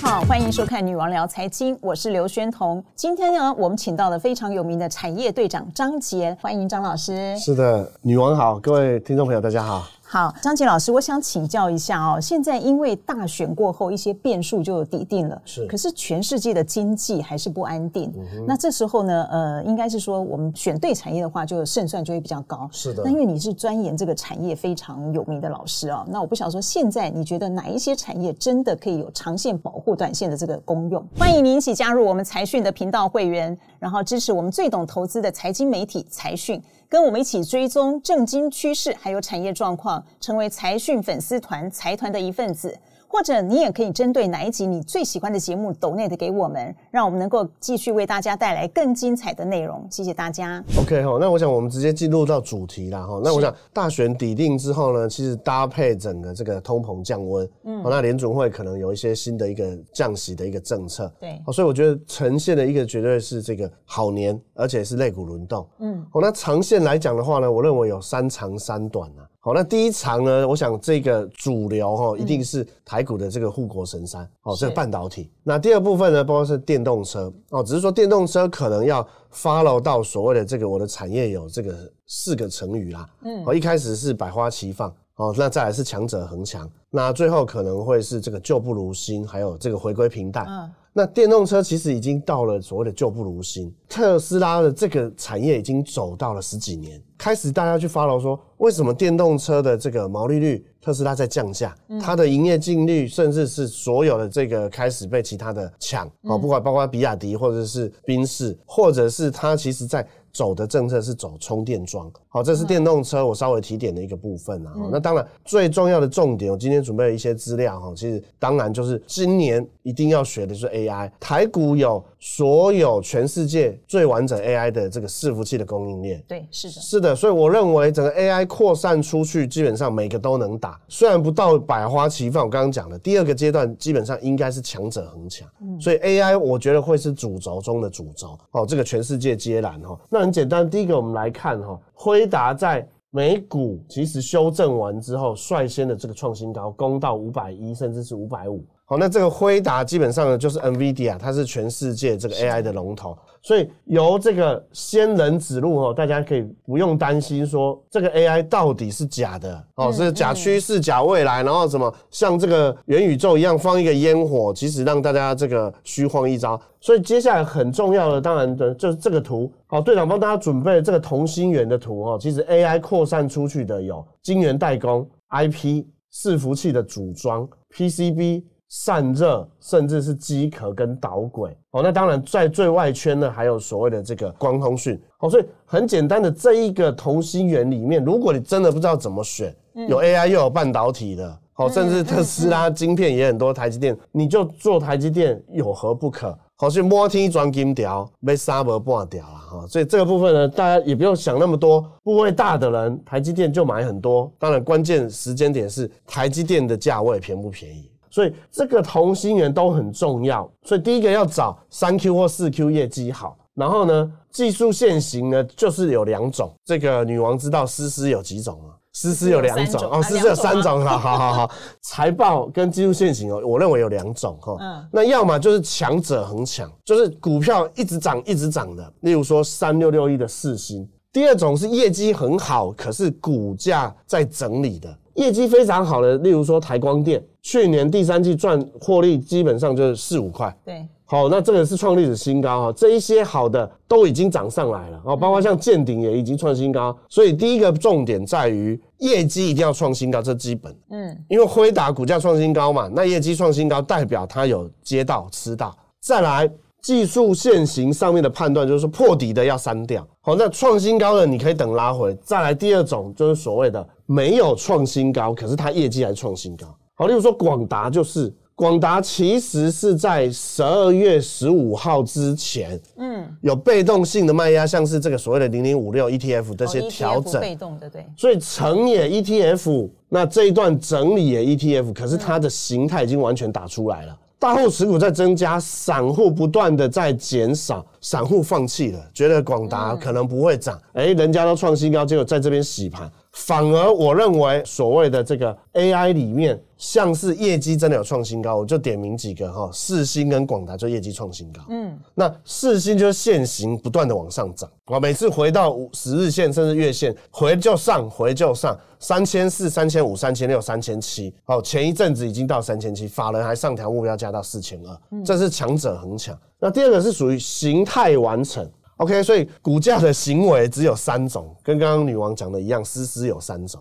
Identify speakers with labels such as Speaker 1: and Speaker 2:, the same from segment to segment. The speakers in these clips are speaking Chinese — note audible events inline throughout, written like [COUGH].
Speaker 1: 好，欢迎收看《女王聊财经》，我是刘宣彤。今天呢，我们请到了非常有名的产业队长张杰，欢迎张老师。
Speaker 2: 是的，女王好，各位听众朋友，大家好。
Speaker 1: 好，张杰老师，我想请教一下哦。现在因为大选过后，一些变数就底定了，
Speaker 2: 是。
Speaker 1: 可是全世界的经济还是不安定。嗯、那这时候呢，呃，应该是说我们选对产业的话，就胜算就会比较高。
Speaker 2: 是的。
Speaker 1: 那因为你是钻研这个产业非常有名的老师啊、哦，那我不晓得说，现在你觉得哪一些产业真的可以有长线保护短线的这个功用？欢迎您一起加入我们财讯的频道会员，然后支持我们最懂投资的财经媒体财讯。跟我们一起追踪政经趋势，还有产业状况，成为财讯粉丝团财团的一份子。或者你也可以针对哪一集你最喜欢的节目，donate 给我们，让我们能够继续为大家带来更精彩的内容。谢谢大家。
Speaker 2: OK 好，那我想我们直接进入到主题了哈。那我想大选底定之后呢，其实搭配整个这个通膨降温，嗯，那联总会可能有一些新的一个降息的一个政策，
Speaker 1: 对，
Speaker 2: 所以我觉得呈现的一个绝对是这个好年，而且是肋骨轮动，嗯，好，那长线来讲的话呢，我认为有三长三短啊。好，那第一场呢，我想这个主流哈，一定是台股的这个护国神山，哦、嗯，这个半导体。那第二部分呢，包括是电动车，哦，只是说电动车可能要 follow 到所谓的这个我的产业有这个四个成语啦，嗯，哦，一开始是百花齐放，哦，那再来是强者恒强，那最后可能会是这个旧不如新，还有这个回归平淡。嗯那电动车其实已经到了所谓的旧不如新，特斯拉的这个产业已经走到了十几年，开始大家去 follow 说，为什么电动车的这个毛利率特斯拉在降价，它的营业净率甚至是所有的这个开始被其他的抢啊，不管包括比亚迪或者是宾士，或者是它其实在。走的政策是走充电桩，好，这是电动车我稍微提点的一个部分啊。那当然最重要的重点，我今天准备了一些资料哈，其实当然就是今年一定要学的是 AI。台股有所有全世界最完整 AI 的这个伺服器的供应链，
Speaker 1: 对，是的，
Speaker 2: 是的。所以我认为整个 AI 扩散出去，基本上每个都能打，虽然不到百花齐放。我刚刚讲的第二个阶段，基本上应该是强者恒强，所以 AI 我觉得会是主轴中的主轴哦，这个全世界皆然哈。那很简单，第一个我们来看哈，辉达在美股其实修正完之后，率先的这个创新高，攻到五百一，甚至是五百五。好，那这个辉达基本上呢，就是 NVIDIA，它是全世界这个 AI 的龙头，所以由这个仙人指路哦，大家可以不用担心说这个 AI 到底是假的哦，是假趋势、假未来，然后什么像这个元宇宙一样放一个烟火，其实让大家这个虚晃一招。所以接下来很重要的，当然的就是这个图。好，队长帮大家准备这个同心圆的图哦，其实 AI 扩散出去的有晶圆代工、IP、伺服器的组装、PCB。散热，甚至是机壳跟导轨哦。那当然，在最外圈呢，还有所谓的这个光通讯哦。所以很简单的这一个同心圆里面，如果你真的不知道怎么选，有 AI 又有半导体的，好，甚至特斯拉晶片也很多，台积电你就做台积电有何不可？好，所以摸天钻金条，被沙伯半掉了哈。所以这个部分呢，大家也不用想那么多，部位大的人，台积电就买很多。当然，关键时间点是台积电的价位便不便宜。所以这个同心圆都很重要，所以第一个要找三 Q 或四 Q 业绩好，然后呢，技术线型呢就是有两种，这个女王知道思思有几种吗？思思有两种。哦，思思有三种，好好好。好，[LAUGHS] 财报跟技术线型哦，我认为有两种哈，嗯，那要么就是强者恒强，就是股票一直涨一直涨的，例如说三六六一的四星，第二种是业绩很好，可是股价在整理的。业绩非常好的，例如说台光电，去年第三季赚获利基本上就是四五块。
Speaker 1: 对，
Speaker 2: 好，那这个是创历史新高哈，这一些好的都已经涨上来了哦，包括像健鼎也已经创新高。所以第一个重点在于业绩一定要创新高，这基本。嗯，因为辉达股价创新高嘛，那业绩创新高代表它有接到吃到。再来，
Speaker 1: 技术线型上面的判断，就是说破底的要删掉。好，那创新高的你可以等拉回。再来第二种就是所谓的没有创新高，可是它业绩还创新高。好，例如说广达就是。广达其实是在十二月十五号之前，嗯，有被动性的卖压，像是这个所谓的零零五六 ETF 这些调整，
Speaker 2: 被动的对，
Speaker 1: 所以成也 ETF，那这一段整理也 ETF，可是它的形态已经完全打出来了，大户持股在增加，散户不断的在减少，散户放弃了，觉得广达可能不会涨，哎，人家都创新高，结果在这边洗盘。反而我认为所谓的这个 AI 里面，像是业绩真的有创新高，我就点名几个哈，四星跟广达就业绩创新高。嗯，那四星就是线型不断的往上涨，我每次回到十日线甚至月线，回就上，回就上，三千四、三千五、三千六、三千七，哦，前一阵子已经到三千七，法人还上调目标价到四千二，这是强者恒强。那第二个是属于形态完成。OK，所以股价的行为只有三种，跟刚刚女王讲的一样，丝丝有三种。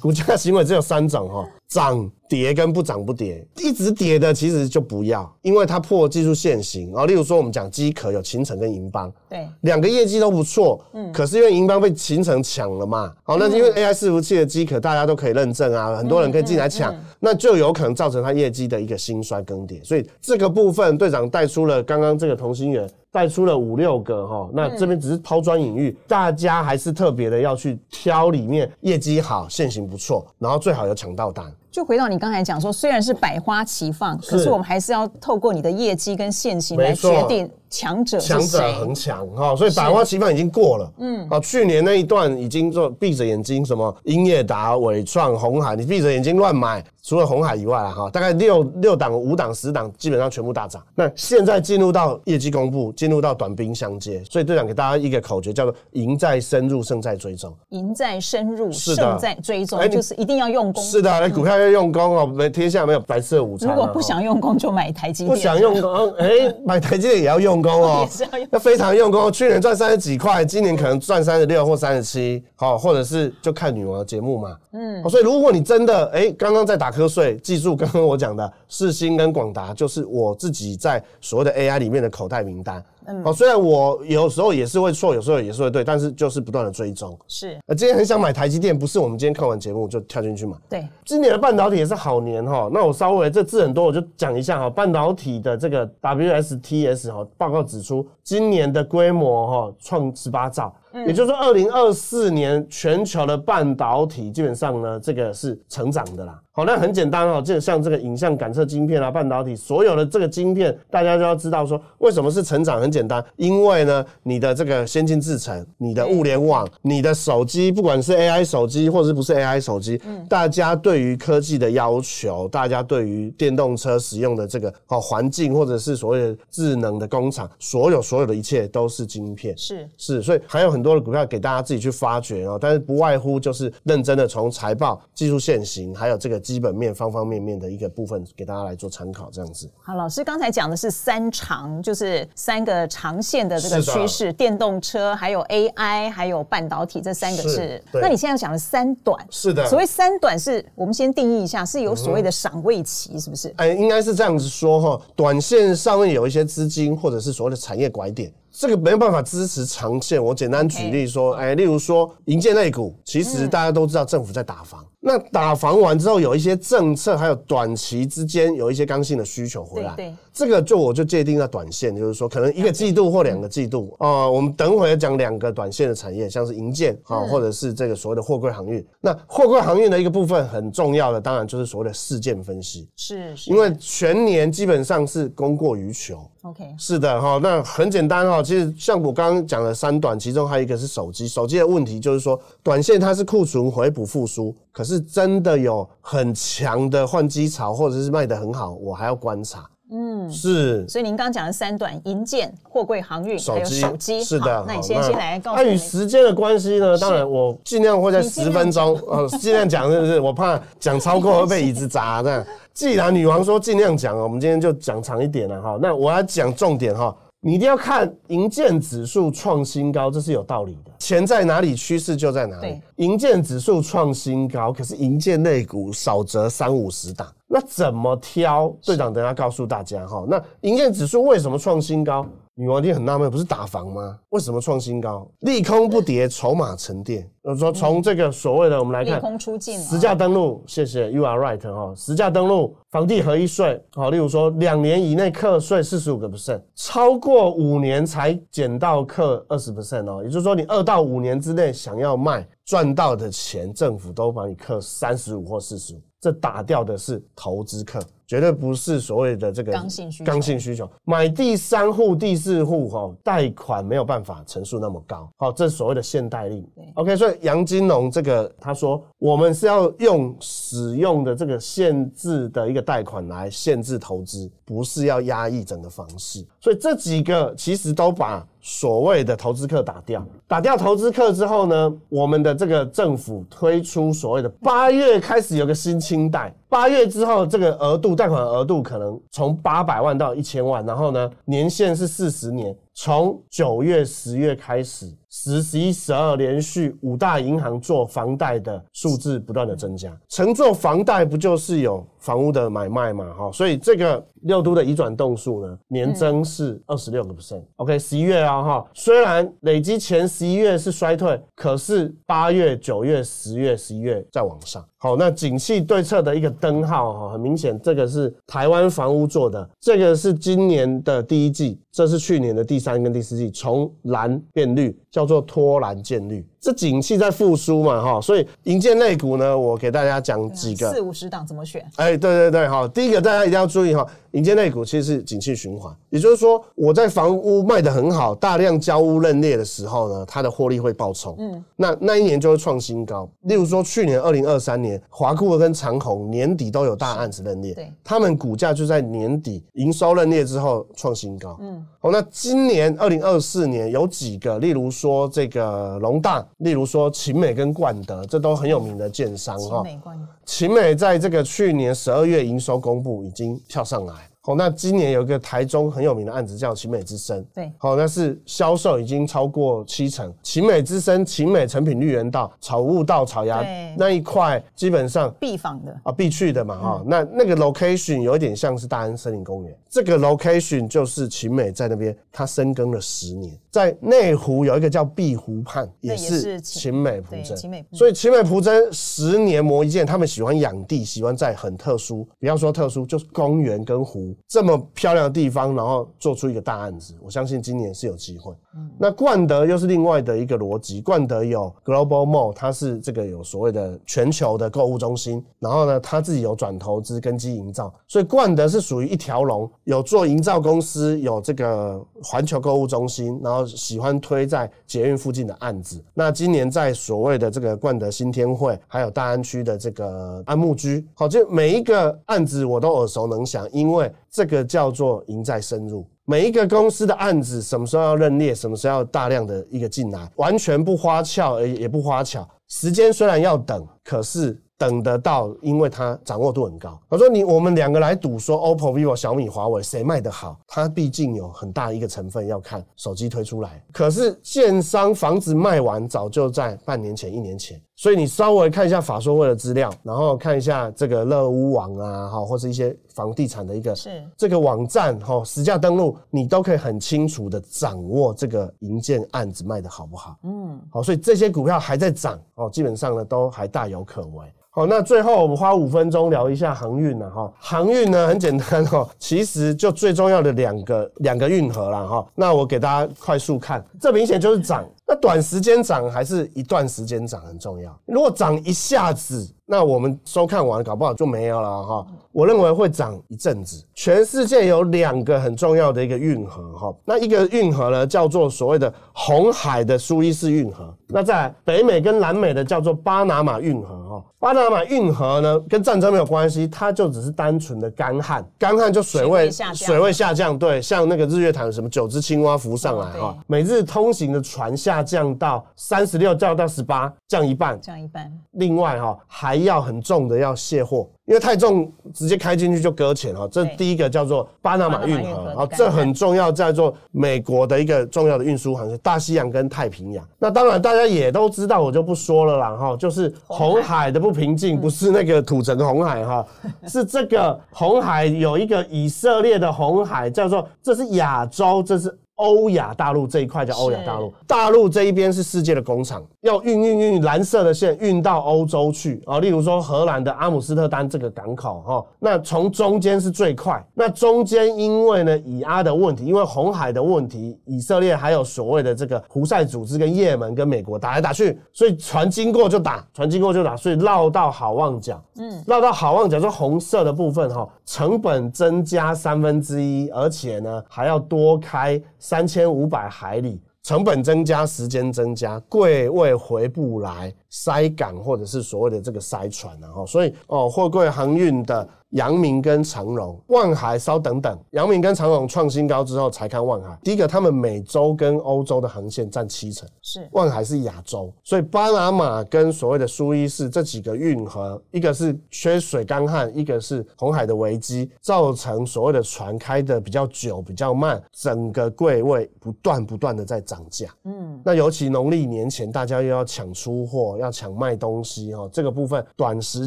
Speaker 1: 股价行为只有三种哈，涨跌跟不涨不跌，一直跌的其实就不要，因为它破技术线型。例如说我们讲机壳有勤诚跟银邦，对，两个业绩都不错，嗯，可是因为银邦被勤诚抢了嘛，好，那因为 AI 伺服器的机壳大家都可以认证啊，很多人可以进来抢，那就有可能造成它业绩的一个兴衰更迭。所以这个部分队长带出了刚刚这个同心圆。带出了五六个哈，那这边只是抛砖引玉，大家还是特别的要去挑里面业绩好、现行不错，然后最好有抢到单。
Speaker 2: 就回到你刚才讲说，虽然是百花齐放，可是我们还是要透过你的业绩跟现行来决定强者是。强者很强哈，所以百花齐放已经过了。嗯，啊，去年那一段已经做闭着眼睛，什么英业达、伟创、红海，你闭着眼睛乱买，除了红海以外啊，哈，大概六六档、五档、十档，基本上全部大涨。那现在进入到业绩公布，进入到短兵相接，所以队长给大家一个口诀，叫做“赢在深入，胜在追踪”。赢在深入，胜在追踪，就是一定要用功。是的，那股票。要用功哦，没天下没有白色午餐。如果不想用功，就买台积电。不想用功，哎、欸，买台积电也要用功哦，[LAUGHS] 也是要用，要非常用功。去年赚三十几块，今年可能赚三十六或三十七，好，或者是就看女王的节目嘛。嗯，所以如果你真的哎，刚刚在打瞌睡，记住刚刚我讲的世芯跟广达，就是我自己在所谓的 AI 里面的口袋名单。嗯，好，虽然我有时候也是会错，有时候也是会对，但是就是不断的追踪。是，呃，今天很想买台积电，不是我们今天看完节目就跳进去买。对，今年的半导体也是好年哈。那我稍微这字很多，我就讲一下哈。半导体的这个 WSTS 哈报告指出，今年的规模哈创十八兆。也就是说，二零二四年全球的半导体基本上呢，这个是成长的啦。好，那很简单哦，就像这个影像感测晶片啊，半导体所有的这个晶片，大家就要知道说，为什么是成长？很简单，因为呢，你的这个先进制程、你的物联网、你的手机，不管是 AI 手机或者是不是 AI 手机，大家对于科技的要求，大家对于电动车使用的这个哦环境，或者是所谓的智能的工厂，所有所有的一切都是晶片。是是，所以还有很多的股票给大家自己去发掘哦，但是不外乎就是认真的从财报、技术线型，还有这个。基本面方方面面的一个部分，给大家来做参考，这样子。好，老师刚才讲的是三长，就是三个长线的这个趋势：电动车，还有 AI，还有半导体，这三个是。那你现在讲的三短，是的。所谓三短是，我们先定义一下，是有所谓的赏味期，是不是？哎，应该是这样子说哈。短线上面有一些资金，或者是所谓的产业拐点。这个没有办法支持长线。我简单举例说，哎，例如说银建类股，其实大家都知道政府在打房。那打房完之后，有一些政策，还有短期之间有一些刚性的需求回来。对，这个就我就界定在短线，就是说可能一个季度或两个季度。哦，我们等会讲两个短线的产业，像是银建啊，或者是这个所谓的货柜航运。那货柜航运的一个部分很重要的，当然就是所谓的事件分析。是，因为全年基本上是供过于求。OK，是的哈，那很简单哈，其实像我刚刚讲的三短，其中还有一个是手机，手机的问题就是说，短线它是库存回补复苏，可是真的有很强的换机潮，或者是卖得很好，我还要观察。嗯，是。所以您刚刚讲的三段：银建、货柜航运，还有手机，是的。那你先先来告诉我。那与时间的关系呢？当然我尽量会在十分钟，呃，尽量讲，是不是？我怕讲超过会被椅子砸这样。既然女王说尽量讲，我们今天就讲长一点了哈。那我要讲重点哈，你一定要看银建指数创新高，这是有道理的。钱在哪里，趋势就在哪里。银建指数创新高，可是银建类股少则三五十档，那怎么挑？队长等下告诉大家哈。那银建指数为什么创新高？女王一定很纳闷，不是打房吗？为什么创新高？利空不跌，筹码沉淀。我，说从这个所谓的我们来看，
Speaker 1: 利空出尽，
Speaker 2: 实价登录，谢谢，You are right 哈，实价登录，房地合一税，好，例如说两年以内课税四十五个 percent，超过五年才减到课二十 percent 哦，也就是说你二到五年之内想要卖赚到的钱，政府都帮你课三十五或四十五，这打掉的是投资客。绝对不是所谓的这个刚性需求，刚性需求买第三户、第四户哈，贷款没有办法成数那么高，好，这是所谓的限贷令。OK，所以杨金龙这个他说，我们是要用使用的这个限制的一个贷款来限制投资，不是要压抑整个房市。所以这几个其实都把所谓的投资客打掉，打掉投资客之后呢，我们的这个政府推出所谓的八月开始有个新清贷。八月之后，这个额度贷款额度可能从八百万到一千万，然后呢，年限是四十年。从九月、十月开始，十、十一、十二连续五大银行做房贷的数字不断的增加。承做房贷不就是有房屋的买卖嘛？哈，所以这个六都的移转栋数呢，年增是二十六个 percent。OK，十一月啊，哈，虽然累积前十一月是衰退，可是八月、九月、十月、十一月在往上。好，那景气对策的一个灯号哈，很明显，这个是台湾房屋做的，这个是今年的第一季，这是去年的第三跟第四季，从蓝变绿，叫做脱蓝见绿。这景气在复苏嘛，哈，所以银建类股呢，我给大家讲几个。
Speaker 1: 四五十档怎么选？
Speaker 2: 哎，对对对，哈，第一个大家一定要注意哈，银建类股其实是景气循环，也就是说我在房屋卖得很好，大量交屋认列的时候呢，它的获利会爆冲，嗯，那那一年就会创新高。例如说去年二零二三年，华库跟长虹年底都有大案子认列，对，他们股价就在年底营收认列之后创新高，嗯，好，那今年二零二四年有几个，例如说这个龙大。例如说秦美跟冠德，这都很有名的建商哈。勤美、冠德，勤美在这个去年十二月营收公布已经跳上来。好，那今年有一个台中很有名的案子叫奇美之声，对，好，那是销售已经超过七成。奇美之声、奇美成品绿园道、草悟道、草衙那一块，基本上
Speaker 1: 必访的
Speaker 2: 啊，必去的嘛，哈、嗯。那那个 location 有一点像是大安森林公园，这个 location 就是奇美在那边，它深耕了十年。在内湖有一个叫碧湖畔，也是勤美蒲真，勤美，所以勤美蒲真十年磨一剑，他们喜欢养地，喜欢在很特殊，不要说特殊，就是公园跟湖。这么漂亮的地方，然后做出一个大案子，我相信今年是有机会。嗯、那冠德又是另外的一个逻辑，冠德有 Global Mall，它是这个有所谓的全球的购物中心，然后呢，它自己有转投资根基营造，所以冠德是属于一条龙，有做营造公司，有这个环球购物中心，然后喜欢推在捷运附近的案子。那今年在所谓的这个冠德新天汇，还有大安区的这个安慕居，好，就每一个案子我都耳熟能详，因为。这个叫做赢在深入，每一个公司的案子什么时候要认列，什么时候要大量的一个进来，完全不花俏，而也不花巧。时间虽然要等，可是等得到，因为它掌握度很高。我说你我们两个来赌，说 OPPO、vivo、小米、华为谁卖得好？它毕竟有很大一个成分要看手机推出来，可是建商房子卖完早就在半年前、一年前。所以你稍微看一下法说会的资料，然后看一下这个乐屋网啊，哈，或是一些房地产的一个是这个网站哈，实价登录，你都可以很清楚的掌握这个营建案子卖的好不好。嗯，好，所以这些股票还在涨哦，基本上呢都还大有可为。好，那最后我们花五分钟聊一下航运了哈。航运呢很简单哈，其实就最重要的两个两个运河了哈。那我给大家快速看，这明显就是涨。那短时间涨还是一段时间涨很重要。如果涨一下子，那我们收看完搞不好就没有了哈。我认为会涨一阵子。全世界有两个很重要的一个运河哈，那一个运河呢叫做所谓的红海的苏伊士运河，那在北美跟南美的叫做巴拿马运河哈。巴拿马运河呢跟战争没有关系，它就只是单纯的干旱，干旱就水位水位下降，对，像那个日月潭什么九只青蛙浮上来哈，每日通行的船下降到三十六，降到十八，降一半，
Speaker 1: 降一半。
Speaker 2: 另外哈还要很重的要卸货。因为太重，直接开进去就搁浅了。这第一个叫做巴拿马运河啊，这很重要，在做美国的一个重要的运输航线，大西洋跟太平洋。那当然大家也都知道，我就不说了啦哈。就是红海的不平静，不是那个土城红海哈，是这个红海有一个以色列的红海，叫做这是亚洲，这是。欧亚大陆这一块叫欧亚大陆，大陆这一边是世界的工厂，要运运运蓝色的线运到欧洲去啊。例如说荷兰的阿姆斯特丹这个港口哈，那从中间是最快。那中间因为呢以阿的问题，因为红海的问题，以色列还有所谓的这个胡塞组织跟也门跟美国打来打去，所以船经过就打，船经过就打，所以绕到好望角，嗯，绕到好望角，就红色的部分哈，成本增加三分之一，而且呢还要多开。三千五百海里，成本增加，时间增加，贵位回不来，塞港或者是所谓的这个塞船，然后所以哦，货柜航运的。阳明跟长荣、万海稍等等，阳明跟长荣创新高之后才看万海。第一个，他们美洲跟欧洲的航线占七成，是万海是亚洲，所以巴拿马跟所谓的苏伊士这几个运河，一个是缺水干旱，一个是红海的危机，造成所谓的船开的比较久、比较慢，整个柜位不断不断的在涨价。嗯，那尤其农历年前，大家又要抢出货，要抢卖东西哈，这个部分短时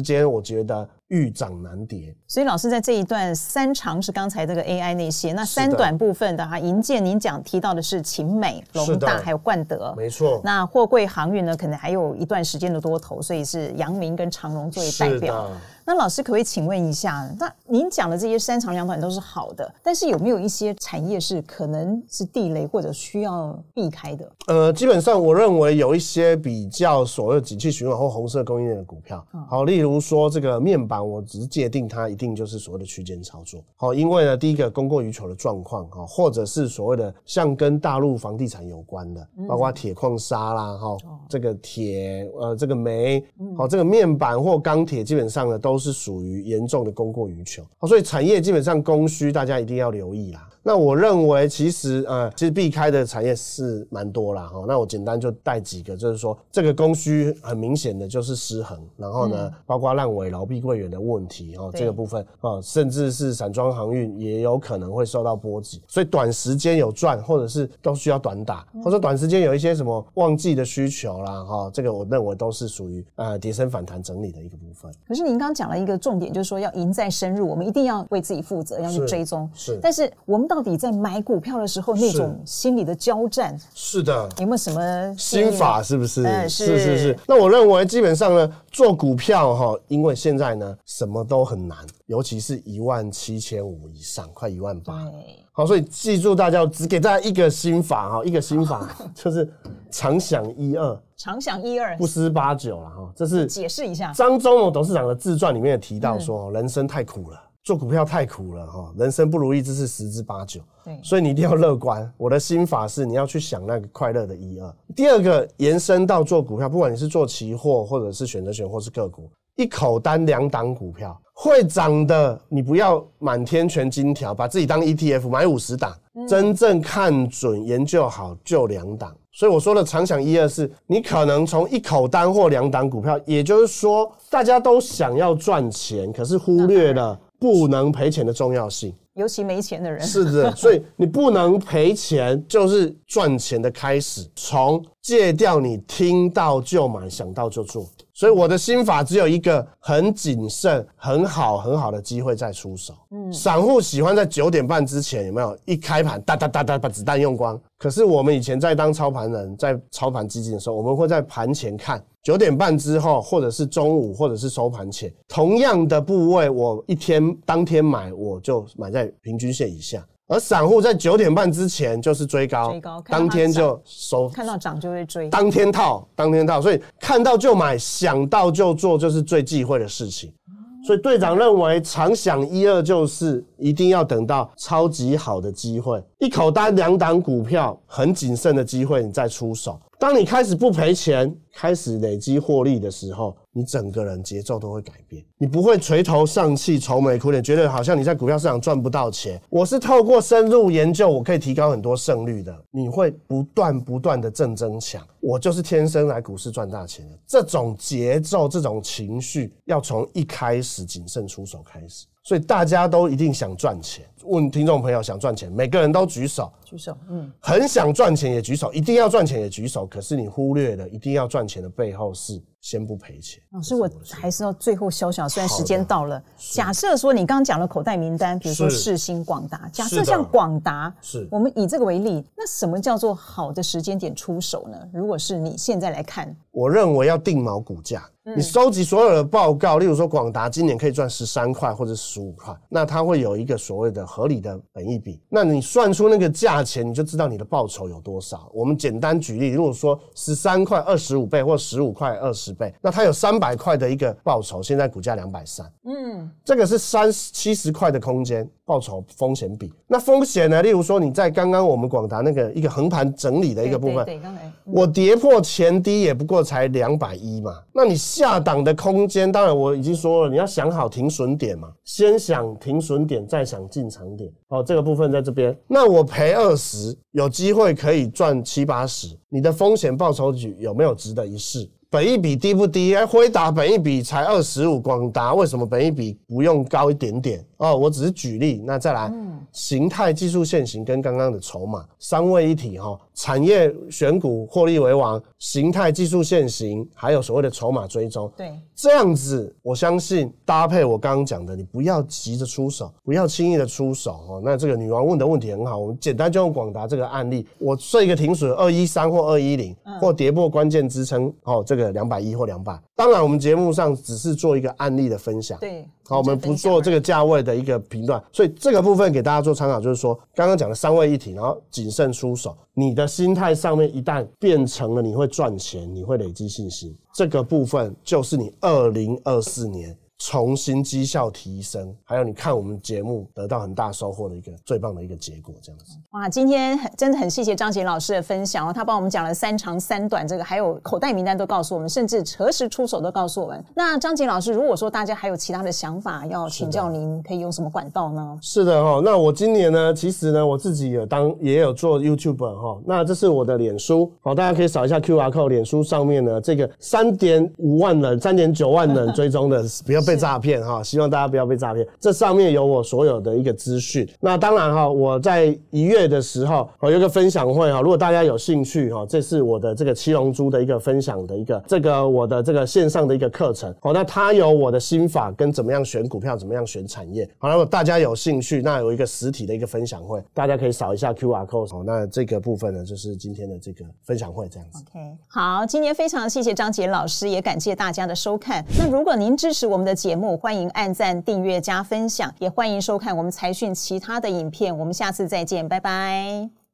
Speaker 2: 间我觉得。遇涨难跌，
Speaker 1: 所以老师在这一段三长是刚才这个 AI 那些，那三短部分的哈，银建您讲提到的是秦美、龙大还有冠德，
Speaker 2: 没错。
Speaker 1: 那货柜航运呢，可能还有一段时间的多头，所以是阳明跟长荣作为代表。那老师可不可以请问一下，那您讲的这些三长两短都是好的，但是有没有一些产业是可能是地雷或者需要避开的？
Speaker 2: 呃，基本上我认为有一些比较所谓景气循环或红色供应链的股票，好，例如说这个面板，我只是界定它一定就是所谓的区间操作，好，因为呢，第一个供过于求的状况，哈，或者是所谓的像跟大陆房地产有关的，包括铁矿砂啦，哈，这个铁，呃，这个煤，好，这个面板或钢铁，基本上呢都。都是属于严重的供过于求，所以产业基本上供需大家一定要留意啦。那我认为其实呃，其实避开的产业是蛮多啦哈。那我简单就带几个，就是说这个供需很明显的就是失衡，然后呢，包括烂尾楼、碧桂园的问题哦，这个部分啊，甚至是散装航运也有可能会受到波及。所以短时间有赚，或者是都需要短打，或者短时间有一些什么旺季的需求啦哈，这个我认为都是属于呃跌升反弹整理的一个部分。
Speaker 1: 可是您刚讲了一个重点，就是说要赢在深入，我们一定要为自己负责，要去追踪。是，但是我们到到底在买股票的时候，那种心理的交战，
Speaker 2: 是的，
Speaker 1: 有没有什么
Speaker 2: 心法？是不是？
Speaker 1: 嗯，
Speaker 2: 是是是，是。那我认为基本上呢，做股票哈，因为现在呢什么都很难，尤其是一万七千五以上，快一万八。好，所以记住大家只给大家一个心法哈，一个心法 [LAUGHS] 就是常想一二，
Speaker 1: 常想一二，
Speaker 2: 不思八九了哈。这是
Speaker 1: 解释一下
Speaker 2: 张忠谋董事长的自传里面也提到说，人生太苦了。做股票太苦了哈，人生不如意之事十之八九，对，所以你一定要乐观。我的心法是，你要去想那个快乐的一二。第二个延伸到做股票，不管你是做期货，或者是选择权，或是个股，一口单两档股票会涨的，你不要满天全金条，把自己当 ETF 买五十档，真正看准研究好就两档。所以我说的常想一二是，你可能从一口单或两档股票，也就是说大家都想要赚钱，可是忽略了。不能赔钱的重要性，
Speaker 1: 尤其没钱的人
Speaker 2: 是的，[LAUGHS] 所以你不能赔钱，就是赚钱的开始。从戒掉你听到就买，想到就做。所以我的心法只有一个：很谨慎，很好很好的机会再出手。嗯，散户喜欢在九点半之前有没有一开盘哒哒哒哒把子弹用光？可是我们以前在当操盘人，在操盘基金的时候，我们会在盘前看九点半之后，或者是中午，或者是收盘前，同样的部位，我一天当天买，我就买在平均线以下。而散户在九点半之前就是追高，追高，当天就收，
Speaker 1: 看到涨就会追，
Speaker 2: 当天套，当天套，所以看到就买，想到就做，就是最忌讳的事情。所以队长认为，常想一二就是一定要等到超级好的机会，一口单两档股票，很谨慎的机会，你再出手。当你开始不赔钱，开始累积获利的时候，你整个人节奏都会改变。你不会垂头丧气、愁眉苦脸，觉得好像你在股票市场赚不到钱。我是透过深入研究，我可以提高很多胜率的。你会不断不断的正增强。我就是天生来股市赚大钱的。这种节奏、这种情绪，要从一开始谨慎出手开始。所以大家都一定想赚钱。问听众朋友想赚钱，每个人都举手，
Speaker 1: 举手，嗯，
Speaker 2: 很想赚钱也举手，一定要赚钱也举手。可是你忽略了，一定要赚钱的背后是先不赔钱。
Speaker 1: 老师，我还是要最后小小，虽然时间到了，假设说你刚刚讲了口袋名单，比如说世新、广达，假设像广达，是我们以这个为例，那什么叫做好的时间点出手呢？如果是你现在来看，
Speaker 2: 我认为要定锚股价。你收集所有的报告，例如说广达今年可以赚十三块或者十五块，那它会有一个所谓的合理的本益比，那你算出那个价钱，你就知道你的报酬有多少。我们简单举例，如果说十三块二十五倍或十五块二十倍，那它有三百块的一个报酬，现在股价两百三，嗯，这个是三七十块的空间报酬风险比。那风险呢？例如说你在刚刚我们广达那个一个横盘整理的一个部分，对，刚才我跌破前低也不过才两百一嘛，那你。下档的空间，当然我已经说了，你要想好停损点嘛，先想停损点，再想进场点。好，这个部分在这边。那我赔二十，有机会可以赚七八十，你的风险报酬率有没有值得一试？本一比低不低？哎，辉达本一比才二十五，广达为什么本一比不用高一点点？哦，我只是举例。那再来，形态、技术线型跟刚刚的筹码三位一体哈。产业选股获利为王，形态、技术线型，还有所谓的筹码追踪。
Speaker 1: 对，
Speaker 2: 这样子，我相信搭配我刚刚讲的，你不要急着出手，不要轻易的出手哦。那这个女王问的问题很好，我们简单就用广达这个案例，我设一个停损二一三或二一零，或跌破关键支撑哦，这个两百一或两百。当然，我们节目上只是做一个案例的分享。
Speaker 1: 对。
Speaker 2: 好，我们不做这个价位的一个频段，所以这个部分给大家做参考，就是说刚刚讲的三位一体，然后谨慎出手。你的心态上面一旦变成了你会赚钱，你会累积信心，这个部分就是你二零二四年。重新绩效提升，还有你看我们节目得到很大收获的一个最棒的一个结果，这样子。
Speaker 1: 哇，今天真的很谢谢张杰老师的分享哦，他帮我们讲了三长三短，这个还有口袋名单都告诉我们，甚至何时出手都告诉我们。那张杰老师，如果说大家还有其他的想法要请教您，可以用什么管道呢？
Speaker 2: 是的哈，那我今年呢，其实呢，我自己有当也有做 YouTuber 哈，那这是我的脸书，好，大家可以扫一下 QR code，脸书上面呢，这个三点五万人、三点九万人追踪的，[LAUGHS] 不要。被诈骗哈，希望大家不要被诈骗。这上面有我所有的一个资讯。那当然哈，我在一月的时候，我有个分享会哈，如果大家有兴趣哈，这是我的这个七龙珠的一个分享的一个这个我的这个线上的一个课程。好，那它有我的心法跟怎么样选股票，怎么样选产业。好，如果大家有兴趣，那有一个实体的一个分享会，大家可以扫一下 QR code。好，那这个部分呢，就是今天的这个分享会这样子。
Speaker 1: OK，好，今天非常谢谢张杰老师，也感谢大家的收看。那如果您支持我们的节目，欢迎按赞、订阅、加分享，也欢迎收看我们财讯其他的影片。我们下次再见，拜拜。